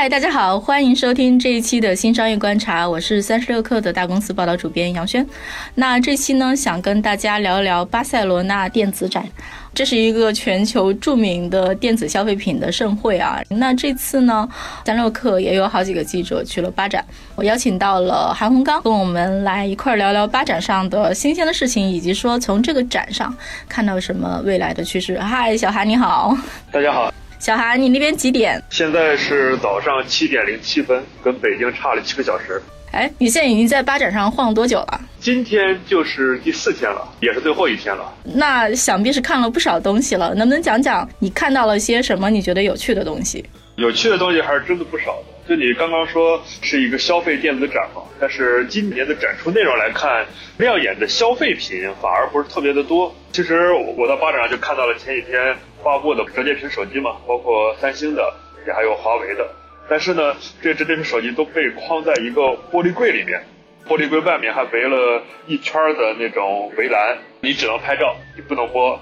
嗨，大家好，欢迎收听这一期的新商业观察，我是三十六氪的大公司报道主编杨轩。那这期呢，想跟大家聊一聊巴塞罗那电子展，这是一个全球著名的电子消费品的盛会啊。那这次呢，三六氪也有好几个记者去了巴展，我邀请到了韩红刚，跟我们来一块聊聊巴展上的新鲜的事情，以及说从这个展上看到什么未来的趋势。嗨，小韩你好，大家好。小韩，你那边几点？现在是早上七点零七分，跟北京差了七个小时。哎，你现在已经在巴展上晃多久了？今天就是第四天了，也是最后一天了。那想必是看了不少东西了，能不能讲讲你看到了些什么？你觉得有趣的东西？有趣的东西还是真的不少的。就你刚刚说是一个消费电子展嘛，但是今年的展出内容来看，亮眼的消费品反而不是特别的多。其实我到巴展上就看到了前几天。发布的折叠屏手机嘛，包括三星的，也还有华为的。但是呢，这些折叠屏手机都被框在一个玻璃柜里面，玻璃柜外面还围了一圈的那种围栏，你只能拍照，你不能播。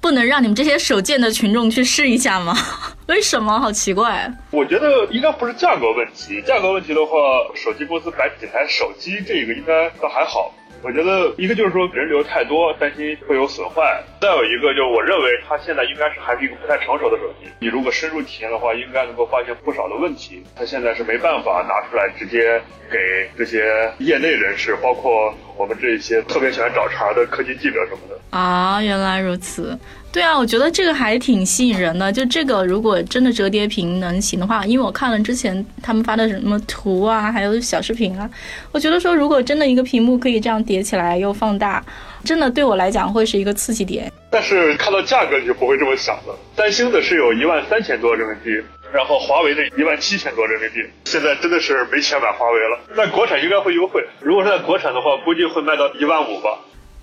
不能让你们这些手贱的群众去试一下吗？为什么？好奇怪。我觉得应该不是价格问题，价格问题的话，手机公司摆几台手机，这个应该倒还好。我觉得一个就是说人流太多，担心会有损坏；再有一个就是我认为它现在应该是还是一个不太成熟的手机。你如果深入体验的话，应该能够发现不少的问题。它现在是没办法拿出来直接给这些业内人士，包括我们这些特别喜欢找茬的科技记者什么的。啊，原来如此。对啊，我觉得这个还挺吸引人的。就这个，如果真的折叠屏能行的话，因为我看了之前他们发的什么图啊，还有小视频啊，我觉得说如果真的一个屏幕可以这样叠起来又放大，真的对我来讲会是一个刺激点。但是看到价格你就不会这么想了。三星的是有一万三千多人民币，然后华为的一万七千多人民币。现在真的是没钱买华为了。在国产应该会优惠，如果是在国产的话，估计会卖到一万五吧。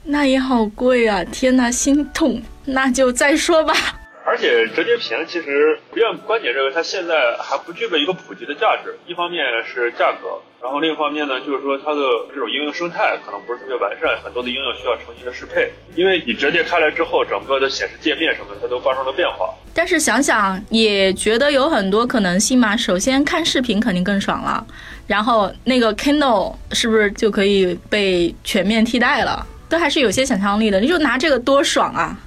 那也好贵啊！天哪，心痛。那就再说吧。而且折叠屏其实，不要观点认为它现在还不具备一个普及的价值。一方面是价格，然后另一方面呢，就是说它的这种应用生态可能不是特别完善，很多的应用需要重新的适配。因为你折叠开来之后，整个的显示界面什么的，它都发生了变化。但是想想也觉得有很多可能性嘛。首先看视频肯定更爽了，然后那个 Kindle 是不是就可以被全面替代了？都还是有些想象力的。你就拿这个多爽啊！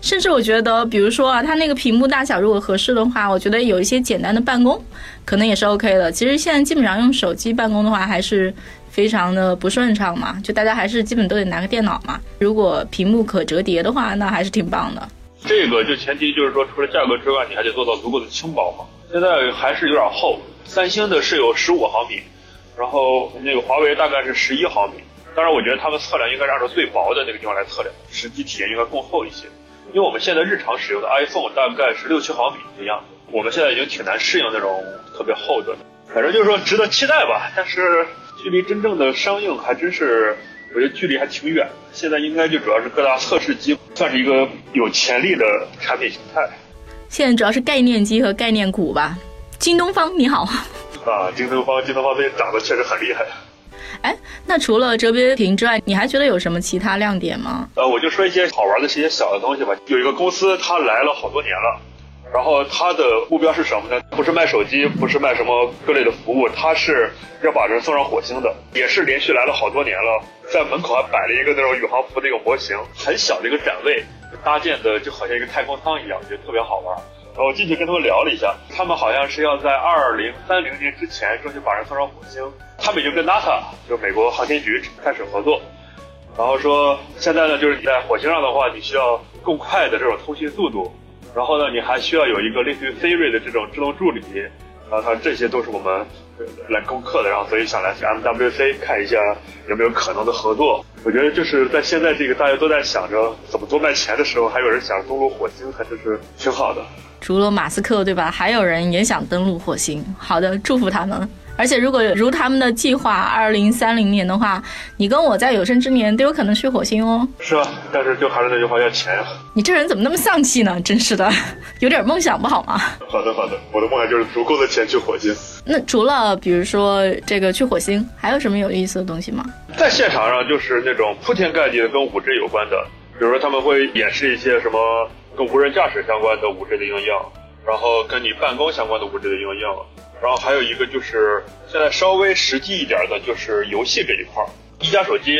甚至我觉得，比如说啊，它那个屏幕大小如果合适的话，我觉得有一些简单的办公，可能也是 OK 的。其实现在基本上用手机办公的话，还是非常的不顺畅嘛。就大家还是基本都得拿个电脑嘛。如果屏幕可折叠的话，那还是挺棒的。这个就前提就是说，除了价格之外，你还得做到足够的轻薄嘛。现在还是有点厚，三星的是有十五毫米，然后那个华为大概是十一毫米。当然，我觉得他们测量应该是按照最薄的那个地方来测量，实际体验应该更厚一些。因为我们现在日常使用的 iPhone 大概是六七毫米的样子，我们现在已经挺难适应那种特别厚的，反正就是说值得期待吧。但是距离真正的商用还真是，我觉得距离还挺远。现在应该就主要是各大测试机，算是一个有潜力的产品形态。现在主要是概念机和概念股吧。京东方你好。啊，京东方，京东方最近涨得确实很厉害。哎，那除了折叠屏之外，你还觉得有什么其他亮点吗？呃，我就说一些好玩的、一些小的东西吧。有一个公司，它来了好多年了，然后它的目标是什么呢？不是卖手机，不是卖什么各类的服务，它是要把人送上火星的。也是连续来了好多年了，在门口还摆了一个那种宇航服那个模型，很小的一个展位，搭建的就好像一个太空舱一样，我觉得特别好玩。我进去跟他们聊了一下，他们好像是要在二零三零年之前争取把人送上火星。他们已经跟 NASA 就美国航天局开始合作，然后说现在呢，就是你在火星上的话，你需要更快的这种通信速度，然后呢，你还需要有一个类似于 Siri 的这种智能助理，然后他这些都是我们来攻克的，然后所以想来 MWC 看一下有没有可能的合作。我觉得就是在现在这个大家都在想着怎么多卖钱的时候，还有人想登陆火星，还真是挺好的。除了马斯克，对吧？还有人也想登陆火星。好的，祝福他们。而且如果如他们的计划，二零三零年的话，你跟我在有生之年都有可能去火星哦。是啊，但是就还是那句话，要钱呀。你这人怎么那么丧气呢？真是的，有点梦想不好吗？好的好的，我的梦想就是足够的钱去火星。那除了比如说这个去火星，还有什么有意思的东西吗？在现场上就是那种铺天盖地的跟五 G 有关的，比如说他们会演示一些什么跟无人驾驶相关的五 G 的应用，然后跟你办公相关的五 G 的应用，然后还有一个就是现在稍微实际一点的，就是游戏这一块儿。一加手机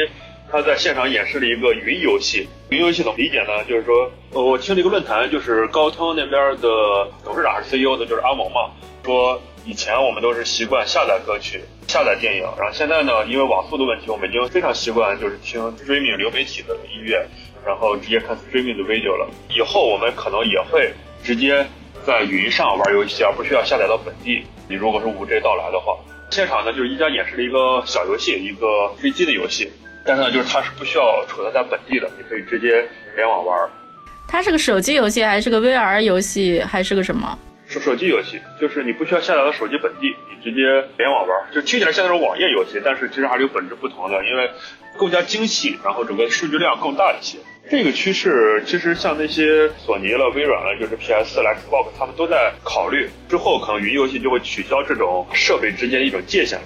它在现场演示了一个云游戏，云游戏怎么理解呢？就是说，我听了一个论坛，就是高通那边的董事长还是 CEO 的，就是阿蒙嘛，说以前我们都是习惯下载歌曲、下载电影，然后现在呢，因为网速的问题，我们已经非常习惯就是听 streaming 流媒体的音乐，然后直接看 streaming 的 video 了。以后我们可能也会直接在云上玩游戏，而不需要下载到本地。你如果是五 G 到来的话，现场呢就是一加演示了一个小游戏，一个飞机的游戏，但是呢就是它是不需要储存在本地的，你可以直接联网玩。它是个手机游戏，还是个 VR 游戏，还是个什么？是手机游戏，就是你不需要下载到手机本地，你直接联网玩，就听起来像那种网页游戏，但是其实还是有本质不同的，因为更加精细，然后整个数据量更大一些。这个趋势其实像那些索尼了、微软了，就是 PS 了、Xbox，他们都在考虑，之后可能云游戏就会取消这种设备之间的一种界限了。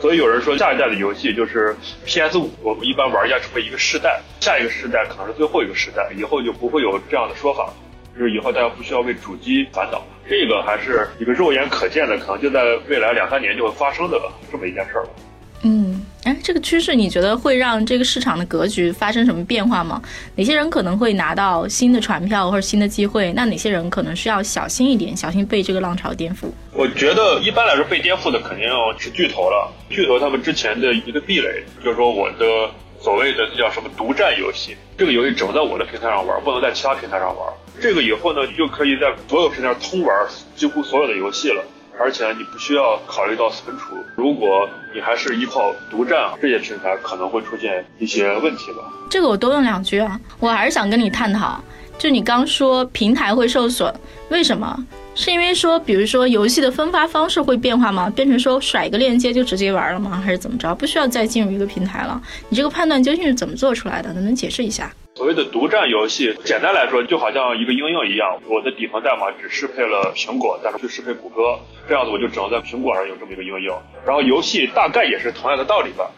所以有人说下一代的游戏就是 PS 五，我们一般玩家成为一个世代，下一个世代可能是最后一个世代，以后就不会有这样的说法，就是以后大家不需要为主机烦恼。这个还是一个肉眼可见的，可能就在未来两三年就会发生的这么一件事儿了。嗯，哎，这个趋势你觉得会让这个市场的格局发生什么变化吗？哪些人可能会拿到新的船票或者新的机会？那哪些人可能需要小心一点，小心被这个浪潮颠覆？我觉得一般来说被颠覆的肯定要是巨头了。巨头他们之前的一个壁垒就是说我的所谓的叫什么独占游戏，这个游戏只能在我的平台上玩，不能在其他平台上玩。这个以后呢，你就可以在所有平台通玩几乎所有的游戏了。而且你不需要考虑到存储，如果你还是依靠独占这些平台，可能会出现一些问题吧。这个我多问两句啊，我还是想跟你探讨。就你刚说平台会受损，为什么？是因为说，比如说游戏的分发方式会变化吗？变成说甩一个链接就直接玩了吗？还是怎么着？不需要再进入一个平台了？你这个判断究竟是怎么做出来的？能不能解释一下？所谓的独占游戏，简单来说就好像一个应用一样，我的底层代码只适配了苹果，但是去适配谷歌，这样子我就只能在苹果上有这么一个应用。然后游戏大概也是同样的道理吧，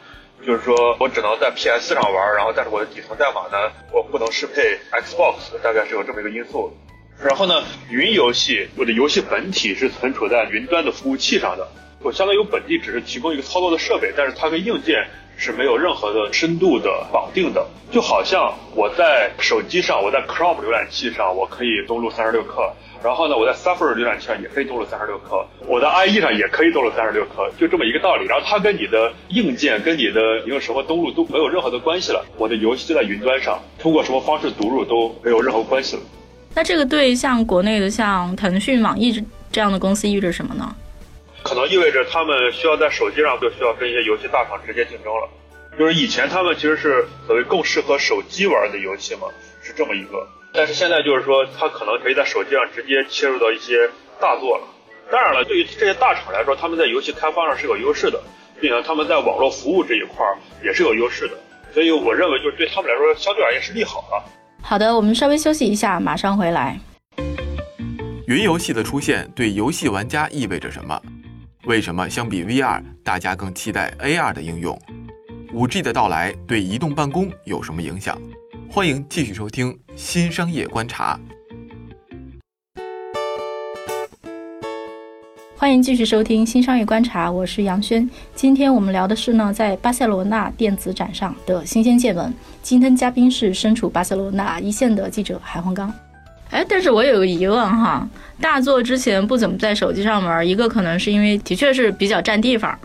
就是说我只能在 PS 上玩，然后但是我的底层代码呢，我不能适配 Xbox，大概是有这么一个因素。然后呢，云游戏我的游戏本体是存储在云端的服务器上的，我相当于本地只是提供一个操作的设备，但是它跟硬件。是没有任何的深度的绑定的，就好像我在手机上，我在 Chrome 浏览器上，我可以登录三十六克，然后呢，我在 Safari 浏览器上也可以登录三十六克，我的 IE 上也可以登录三十六克，就这么一个道理。然后它跟你的硬件、跟你的你用什么登录都没有任何的关系了，我的游戏就在云端上，通过什么方式读入都没有任何关系了。那这个对像国内的像腾讯、网易这样的公司意味着什么呢？可能意味着他们需要在手机上就需要跟一些游戏大厂直接竞争了，就是以前他们其实是所谓更适合手机玩的游戏嘛，是这么一个，但是现在就是说他可能可以在手机上直接切入到一些大作了。当然了，对于这些大厂来说，他们在游戏开发上是有优势的，并且他们在网络服务这一块儿也是有优势的，所以我认为就是对他们来说相对而言是利好的。好的，我们稍微休息一下，马上回来。云游戏的出现对游戏玩家意味着什么？为什么相比 VR，大家更期待 AR 的应用？5G 的到来对移动办公有什么影响？欢迎继续收听《新商业观察》。欢迎继续收听《新商业观察》，我是杨轩。今天我们聊的是呢，在巴塞罗那电子展上的新鲜见闻。今天嘉宾是身处巴塞罗那一线的记者韩洪刚。哎，但是我有个疑问哈，大作之前不怎么在手机上玩，一个可能是因为的确是比较占地方，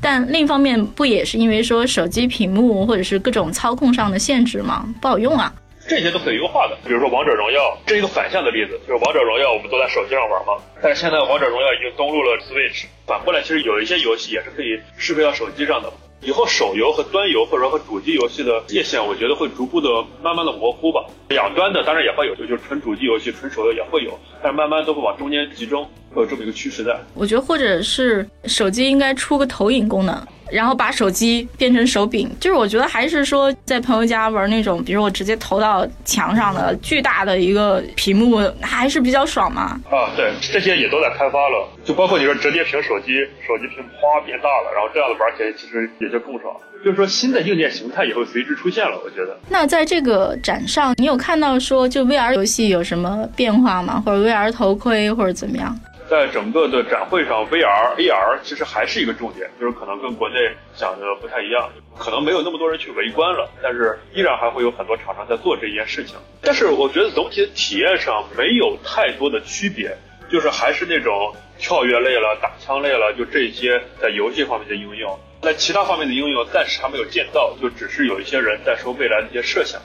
但另一方面不也是因为说手机屏幕或者是各种操控上的限制吗？不好用啊。这些都可以优化的，比如说王者荣耀，这一个反向的例子，就是王者荣耀我们都在手机上玩嘛，但是现在王者荣耀已经登录了 Switch，反过来其实有一些游戏也是可以适配到手机上的。以后手游和端游或者说和主机游戏的界限，我觉得会逐步的、慢慢的模糊吧。两端的当然也会有，就就是纯主机游戏、纯手游也会有，但是慢慢都会往中间集中。会有这么一个趋势在。我觉得或者是手机应该出个投影功能。然后把手机变成手柄，就是我觉得还是说在朋友家玩那种，比如我直接投到墙上的巨大的一个屏幕，还是比较爽嘛。啊，对，这些也都在开发了，就包括你说折叠屏手机，手机屏哗变大了，然后这样的玩起来其实也就更爽。就是说新的硬件形态也会随之出现了，我觉得。那在这个展上，你有看到说就 VR 游戏有什么变化吗？或者 VR 头盔或者怎么样？在整个的展会上，VR、AR 其实还是一个重点，就是可能跟国内想的不太一样，可能没有那么多人去围观了，但是依然还会有很多厂商在做这件事情。但是我觉得总体的体验上没有太多的区别，就是还是那种跳跃类了、打枪类了，就这些在游戏方面的应用，在其他方面的应用暂时还没有见到，就只是有一些人在说未来的一些设想。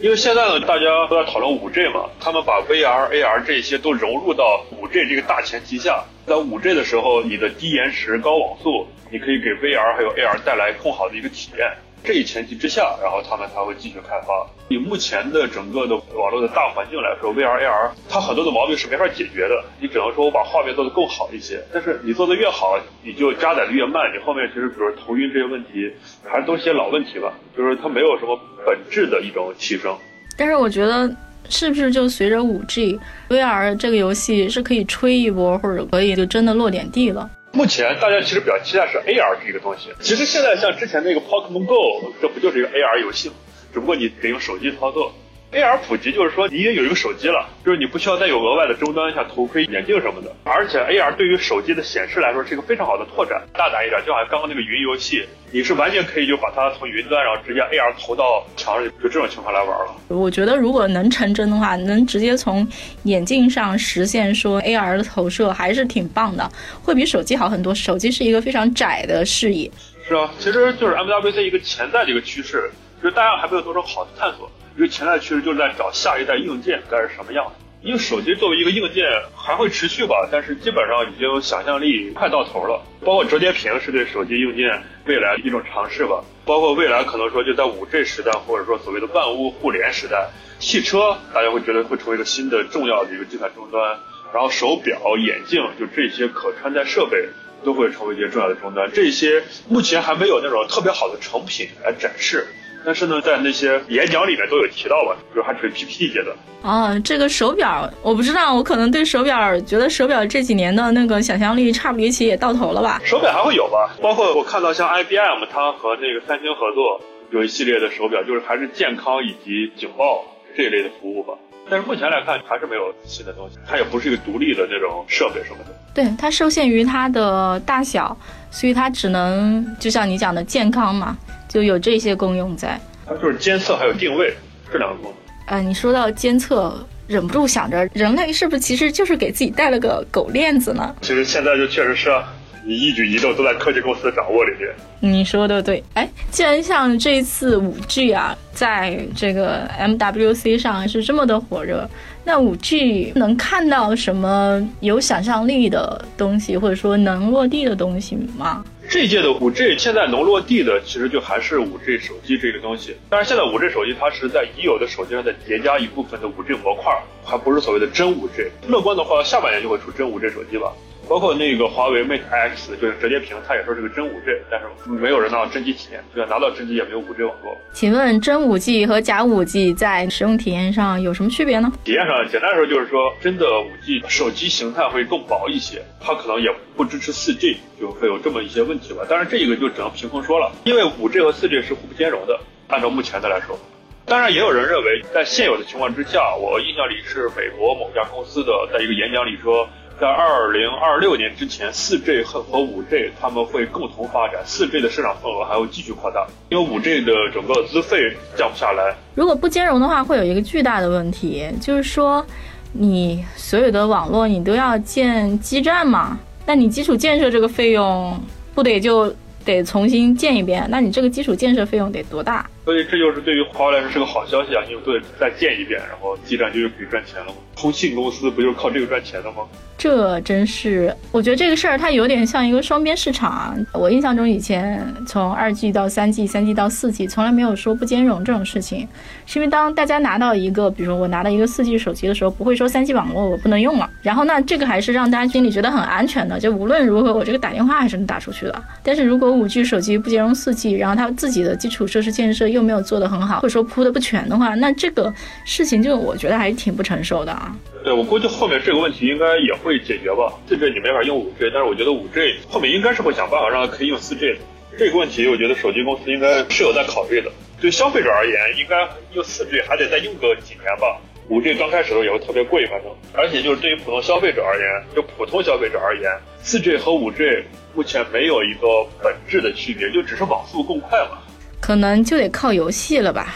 因为现在呢，大家都在讨论五 G 嘛，他们把 VR、AR 这些都融入到五 G 这个大前提下，在五 G 的时候，你的低延时、高网速，你可以给 VR 还有 AR 带来更好的一个体验。这一前提之下，然后他们才会继续开发。以目前的整个的网络的大环境来说，VR、AR 它很多的毛病是没法解决的。你只能说我把画面做得更好一些，但是你做得越好，你就加载的越慢。你后面其实比如头晕这些问题，还是都是些老问题吧，就是它没有什么本质的一种提升。但是我觉得，是不是就随着五 G，VR 这个游戏是可以吹一波，或者可以就真的落点地了？目前大家其实比较期待是 AR 这个东西。其实现在像之前那个 Pokemon Go，这不就是一个 AR 游戏吗？只不过你得用手机操作。AR 普及就是说你已经有一个手机了，就是你不需要再有额外的终端，像头盔、眼镜什么的。而且 AR 对于手机的显示来说是一个非常好的拓展。大胆一点，就好像刚刚那个云游戏，你是完全可以就把它从云端，然后直接 AR 投到墙上，就这种情况来玩了。我觉得如果能成真的话，能直接从眼镜上实现说 AR 的投射，还是挺棒的，会比手机好很多。手机是一个非常窄的视野。是啊，其实就是 MWC 一个潜在的一个趋势，就大家还没有做出好的探索。一个潜在趋势就是在找下一代硬件该是什么样的。因为手机作为一个硬件还会持续吧，但是基本上已经想象力快到头了。包括折叠屏是对手机硬件未来一种尝试吧。包括未来可能说就在五 G 时代，或者说所谓的万物互联时代，汽车大家会觉得会成为一个新的重要的一个计算终端。然后手表、眼镜就这些可穿戴设备都会成为一些重要的终端。这些目前还没有那种特别好的成品来展示。但是呢，在那些演讲里面都有提到吧，就是还处于 PPT 阶段。啊，这个手表我不知道，我可能对手表觉得手表这几年的那个想象力差不离奇也到头了吧？手表还会有吧？包括我看到像 IBM 它和那个三星合作有一系列的手表，就是还是健康以及警报这一类的服务吧。但是目前来看还是没有新的东西，它也不是一个独立的那种设备什么的。对，它受限于它的大小，所以它只能就像你讲的健康嘛。就有这些功用在，它就是监测还有定位这两个功能。呃，你说到监测，忍不住想着，人类是不是其实就是给自己戴了个狗链子呢？其实现在就确实是，啊你一举一动都在科技公司的掌握里面。你说的对，哎，既然像这一次五 G 啊，在这个 MWC 上是这么的火热，那五 G 能看到什么有想象力的东西，或者说能落地的东西吗？这届的五 G 现在能落地的，其实就还是五 G 手机这个东西。但是现在五 G 手机它是在已有的手机上再叠加一部分的五 G 模块，还不是所谓的真五 G。乐观的话，下半年就会出真五 G 手机吧。包括那个华为 Mate X 就是折叠屏，它也说是个真五 G，但是没有人拿到真机体验，就算拿到真机也没有五 G 网络。请问真五 G 和假五 G 在使用体验上有什么区别呢？体验上简单来说就是说，真的五 G 手机形态会更薄一些，它可能也不支持四 G，就会有这么一些问题吧。当然这个就只能凭空说了，因为五 G 和四 G 是互不兼容的。按照目前的来说，当然也有人认为，在现有的情况之下，我印象里是美国某家公司的在一个演讲里说。在二零二六年之前，四 G 和和五 G 他们会共同发展，四 G 的市场份额还会继续扩大，因为五 G 的整个资费降不下来。如果不兼容的话，会有一个巨大的问题，就是说，你所有的网络你都要建基站嘛？那你基础建设这个费用不得就得重新建一遍？那你这个基础建设费用得多大？所以这就是对于华为来说是个好消息啊，因为对再建一遍，然后基站就又可以赚钱了嘛。通信公司不就是靠这个赚钱的吗？这真是，我觉得这个事儿它有点像一个双边市场啊。我印象中以前从二 G 到三 G，三 G 到四 G，从来没有说不兼容这种事情，是因为当大家拿到一个，比如说我拿到一个四 G 手机的时候，不会说三 G 网络我不能用了。然后那这个还是让大家心里觉得很安全的，就无论如何我这个打电话还是能打出去的。但是如果五 G 手机不兼容四 G，然后它自己的基础设施建设又没有做得很好，或者说铺的不全的话，那这个事情就我觉得还是挺不成熟的啊。对，我估计后面这个问题应该也会解决吧。四 G 你没法用五 G，但是我觉得五 G 后面应该是会想办法让它可以用四 G 的。这个问题，我觉得手机公司应该是有在考虑的。对消费者而言，应该用四 G 还得再用个几年吧。五 G 刚开始的时候也会特别贵，反正。而且就是对于普通消费者而言，就普通消费者而言，四 G 和五 G 目前没有一个本质的区别，就只是网速更快了。可能就得靠游戏了吧。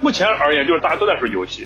目前而言，就是大家都在说游戏。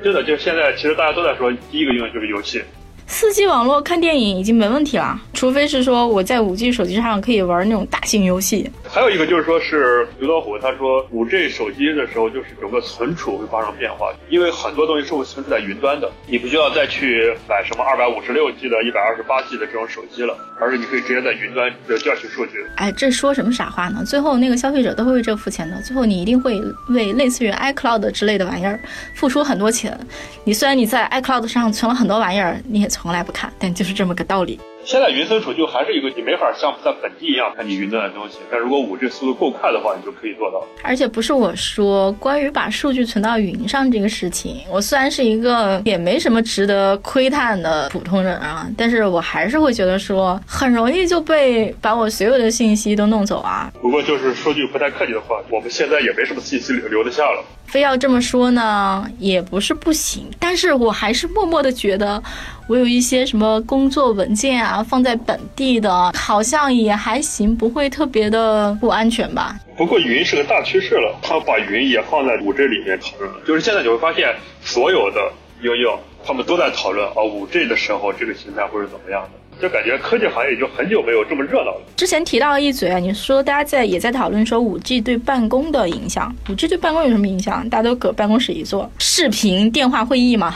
真的，就是现在，其实大家都在说，第一个应用就是游戏。四 G 网络看电影已经没问题了，除非是说我在五 G 手机上可以玩那种大型游戏。还有一个就是说，是刘德虎他说，五 G 手机的时候，就是整个存储会发生变化，因为很多东西是会存储在云端的，你不需要再去买什么二百五十六 G 的、一百二十八 G 的这种手机了，而是你可以直接在云端的调取数据。哎，这说什么傻话呢？最后那个消费者都会为这个付钱的，最后你一定会为类似于 iCloud 之类的玩意儿付出很多钱。你虽然你在 iCloud 上存了很多玩意儿，你也从来不看，但就是这么个道理。现在云存储就还是一个你没法像在本地一样看你云端的东西，但如果五 G 速度够快的话，你就可以做到。而且不是我说，关于把数据存到云上这个事情，我虽然是一个也没什么值得窥探的普通人啊，但是我还是会觉得说，很容易就被把我所有的信息都弄走啊。不过就是说句不太客气的话，我们现在也没什么信息留留得下了。非要这么说呢，也不是不行，但是我还是默默的觉得，我有一些什么工作文件啊，放在本地的，好像也还行，不会特别的不安全吧。不过云是个大趋势了，他把云也放在五 G 里面讨论了，就是现在你会发现，所有的应用他们都在讨论啊，五 G 的时候这个形态会是怎么样的。就感觉科技行业已经很久没有这么热闹了。之前提到了一嘴啊，你说大家在也在讨论说五 G 对办公的影响，五 G 对办公有什么影响？大家都搁办公室一坐，视频电话会议嘛？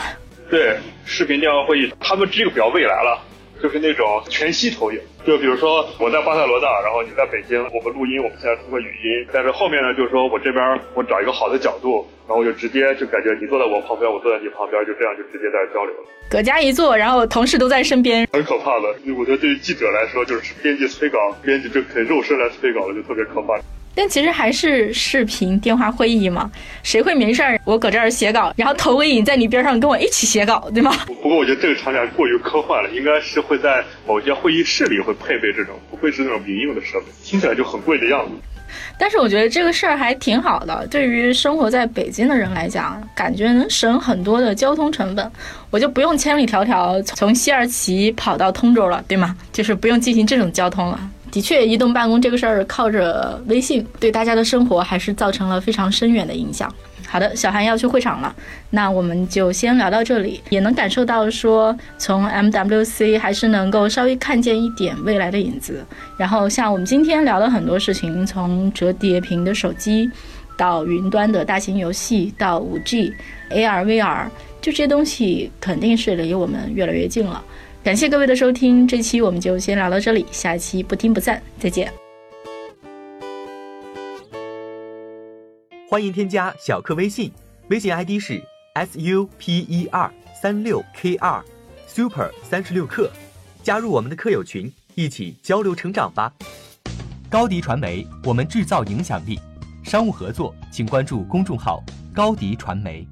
对，视频电话会议，他们这个比较未来了，就是那种全息投影。就比如说我在巴塞罗那，然后你在北京，我们录音，我们现在通过语音，但是后面呢，就是说我这边我找一个好的角度，然后我就直接就感觉你坐在我旁边，我坐在你旁边，就这样就直接在交流了。搁家一坐，然后同事都在身边，很可怕的。我觉得对于记者来说，就是编辑催稿，编辑就可以肉身来催稿了，就特别可怕。但其实还是视频电话会议嘛，谁会没事儿我搁这儿写稿，然后投个影在你边上跟我一起写稿，对吗？不过我觉得这个场景过于科幻了，应该是会在某些会议室里会配备这种，不会是那种民用的设备，听起来就很贵的样子。但是我觉得这个事儿还挺好的，对于生活在北京的人来讲，感觉能省很多的交通成本，我就不用千里迢迢从西二旗跑到通州了，对吗？就是不用进行这种交通了。的确，移动办公这个事儿靠着微信，对大家的生活还是造成了非常深远的影响。好的，小韩要去会场了，那我们就先聊到这里。也能感受到说，从 MWC 还是能够稍微看见一点未来的影子。然后像我们今天聊的很多事情，从折叠屏的手机，到云端的大型游戏，到 5G、AR、VR，就这些东西肯定是离我们越来越近了。感谢各位的收听，这期我们就先聊到这里，下期不听不散，再见。欢迎添加小课微信，微信 ID 是 s u p e r 三六 k 二 super 三十六课，加入我们的课友群，一起交流成长吧。高迪传媒，我们制造影响力。商务合作，请关注公众号高迪传媒。